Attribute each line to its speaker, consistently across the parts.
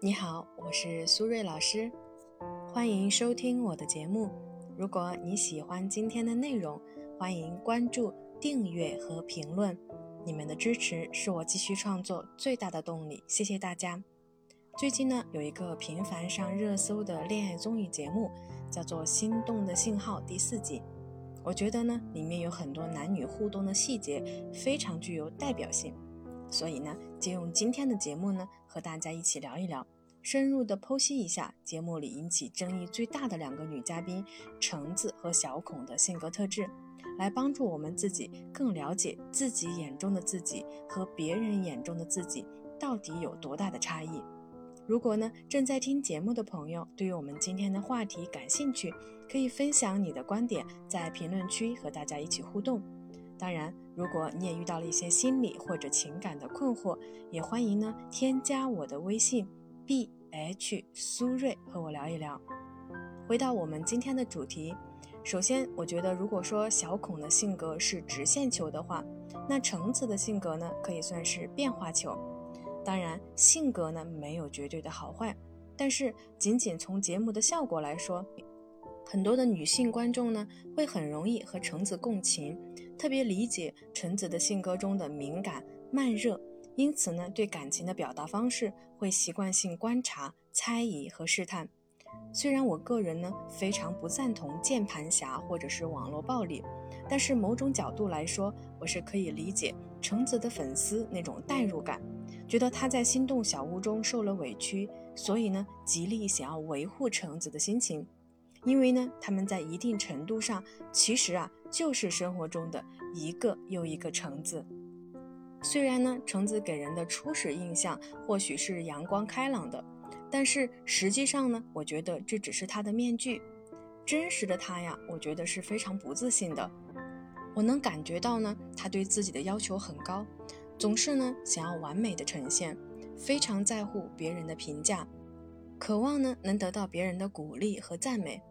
Speaker 1: 你好，我是苏瑞老师，欢迎收听我的节目。如果你喜欢今天的内容，欢迎关注、订阅和评论。你们的支持是我继续创作最大的动力，谢谢大家。最近呢，有一个频繁上热搜的恋爱综艺节目，叫做《心动的信号》第四季。我觉得呢，里面有很多男女互动的细节，非常具有代表性。所以呢，借用今天的节目呢，和大家一起聊一聊，深入的剖析一下节目里引起争议最大的两个女嘉宾橙子和小孔的性格特质，来帮助我们自己更了解自己眼中的自己和别人眼中的自己到底有多大的差异。如果呢，正在听节目的朋友对于我们今天的话题感兴趣，可以分享你的观点，在评论区和大家一起互动。当然，如果你也遇到了一些心理或者情感的困惑，也欢迎呢添加我的微信 b h 苏瑞和我聊一聊。回到我们今天的主题，首先我觉得，如果说小孔的性格是直线球的话，那橙子的性格呢可以算是变化球。当然，性格呢没有绝对的好坏，但是仅仅从节目的效果来说。很多的女性观众呢，会很容易和橙子共情，特别理解橙子的性格中的敏感慢热，因此呢，对感情的表达方式会习惯性观察、猜疑和试探。虽然我个人呢非常不赞同键盘侠或者是网络暴力，但是某种角度来说，我是可以理解橙子的粉丝那种代入感，觉得他在心动小屋中受了委屈，所以呢，极力想要维护橙子的心情。因为呢，他们在一定程度上其实啊，就是生活中的一个又一个橙子。虽然呢，橙子给人的初始印象或许是阳光开朗的，但是实际上呢，我觉得这只是他的面具。真实的他呀，我觉得是非常不自信的。我能感觉到呢，他对自己的要求很高，总是呢想要完美的呈现，非常在乎别人的评价。渴望呢能得到别人的鼓励和赞美，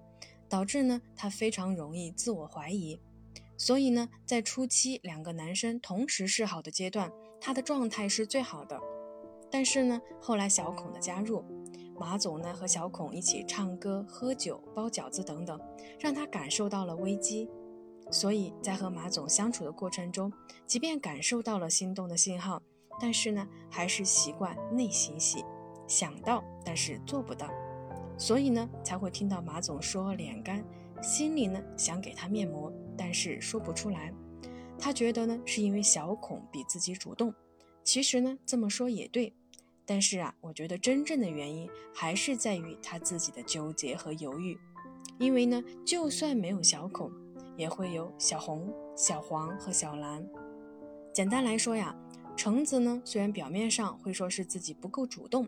Speaker 1: 导致呢他非常容易自我怀疑。所以呢，在初期两个男生同时示好的阶段，他的状态是最好的。但是呢，后来小孔的加入，马总呢和小孔一起唱歌、喝酒、包饺子等等，让他感受到了危机。所以在和马总相处的过程中，即便感受到了心动的信号，但是呢，还是习惯内心戏。想到，但是做不到，所以呢才会听到马总说脸干，心里呢想给他面膜，但是说不出来。他觉得呢是因为小孔比自己主动，其实呢这么说也对，但是啊，我觉得真正的原因还是在于他自己的纠结和犹豫。因为呢，就算没有小孔，也会有小红、小黄和小蓝。简单来说呀。橙子呢，虽然表面上会说是自己不够主动，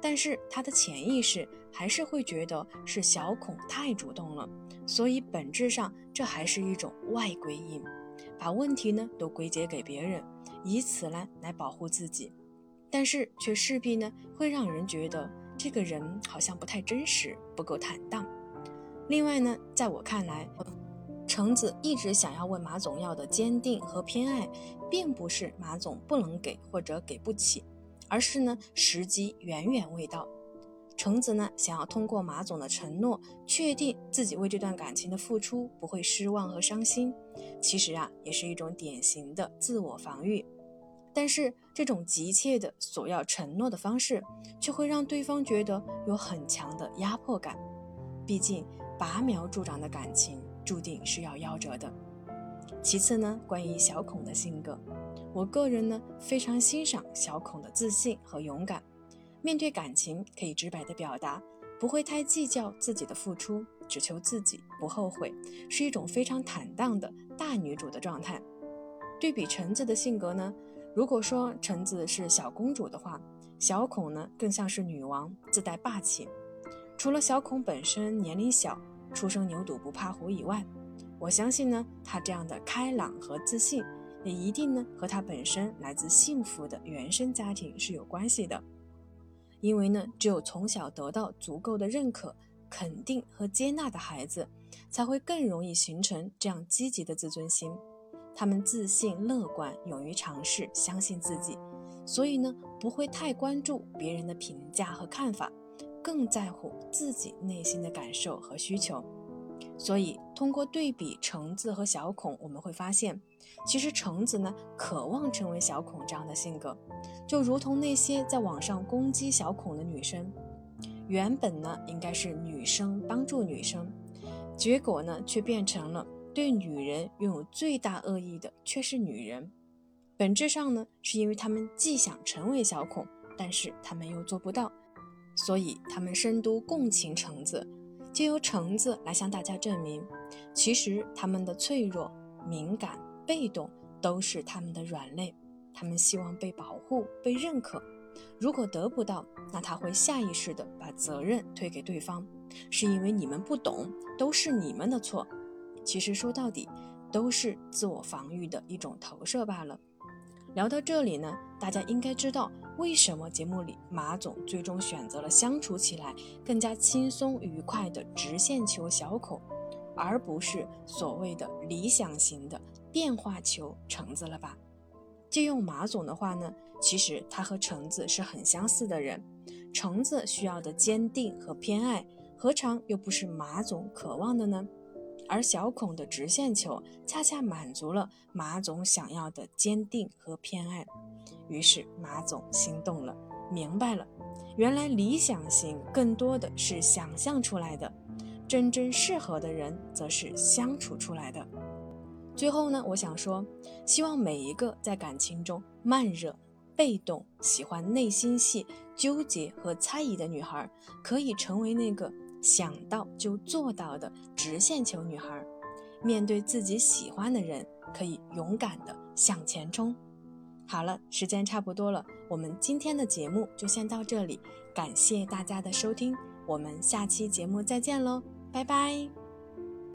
Speaker 1: 但是他的潜意识还是会觉得是小孔太主动了，所以本质上这还是一种外归因，把问题呢都归结给别人，以此呢来保护自己，但是却势必呢会让人觉得这个人好像不太真实，不够坦荡。另外呢，在我看来。橙子一直想要问马总要的坚定和偏爱，并不是马总不能给或者给不起，而是呢时机远远未到。橙子呢想要通过马总的承诺，确定自己为这段感情的付出不会失望和伤心。其实啊，也是一种典型的自我防御。但是这种急切的索要承诺的方式，却会让对方觉得有很强的压迫感。毕竟拔苗助长的感情。注定是要夭折的。其次呢，关于小孔的性格，我个人呢非常欣赏小孔的自信和勇敢，面对感情可以直白的表达，不会太计较自己的付出，只求自己不后悔，是一种非常坦荡的大女主的状态。对比橙子的性格呢，如果说橙子是小公主的话，小孔呢更像是女王，自带霸气。除了小孔本身年龄小。初生牛犊不怕虎以外，我相信呢，他这样的开朗和自信，也一定呢和他本身来自幸福的原生家庭是有关系的。因为呢，只有从小得到足够的认可、肯定和接纳的孩子，才会更容易形成这样积极的自尊心。他们自信、乐观、勇于尝试、相信自己，所以呢，不会太关注别人的评价和看法，更在乎自己内心的感受和需求。所以，通过对比橙子和小孔，我们会发现，其实橙子呢，渴望成为小孔这样的性格，就如同那些在网上攻击小孔的女生，原本呢，应该是女生帮助女生，结果呢，却变成了对女人拥有最大恶意的，却是女人。本质上呢，是因为他们既想成为小孔，但是他们又做不到，所以他们深度共情橙子。借由橙子来向大家证明，其实他们的脆弱、敏感、被动都是他们的软肋。他们希望被保护、被认可。如果得不到，那他会下意识地把责任推给对方，是因为你们不懂，都是你们的错。其实说到底，都是自我防御的一种投射罢了。聊到这里呢，大家应该知道为什么节目里马总最终选择了相处起来更加轻松愉快的直线球小口，而不是所谓的理想型的变化球橙子了吧？借用马总的话呢，其实他和橙子是很相似的人，橙子需要的坚定和偏爱，何尝又不是马总渴望的呢？而小孔的直线球恰恰满足了马总想要的坚定和偏爱，于是马总心动了，明白了，原来理想型更多的是想象出来的，真正适合的人则是相处出来的。最后呢，我想说，希望每一个在感情中慢热、被动、喜欢内心戏、纠结和猜疑的女孩，可以成为那个。想到就做到的直线球女孩，面对自己喜欢的人，可以勇敢的向前冲。好了，时间差不多了，我们今天的节目就先到这里，感谢大家的收听，我们下期节目再见喽，拜拜。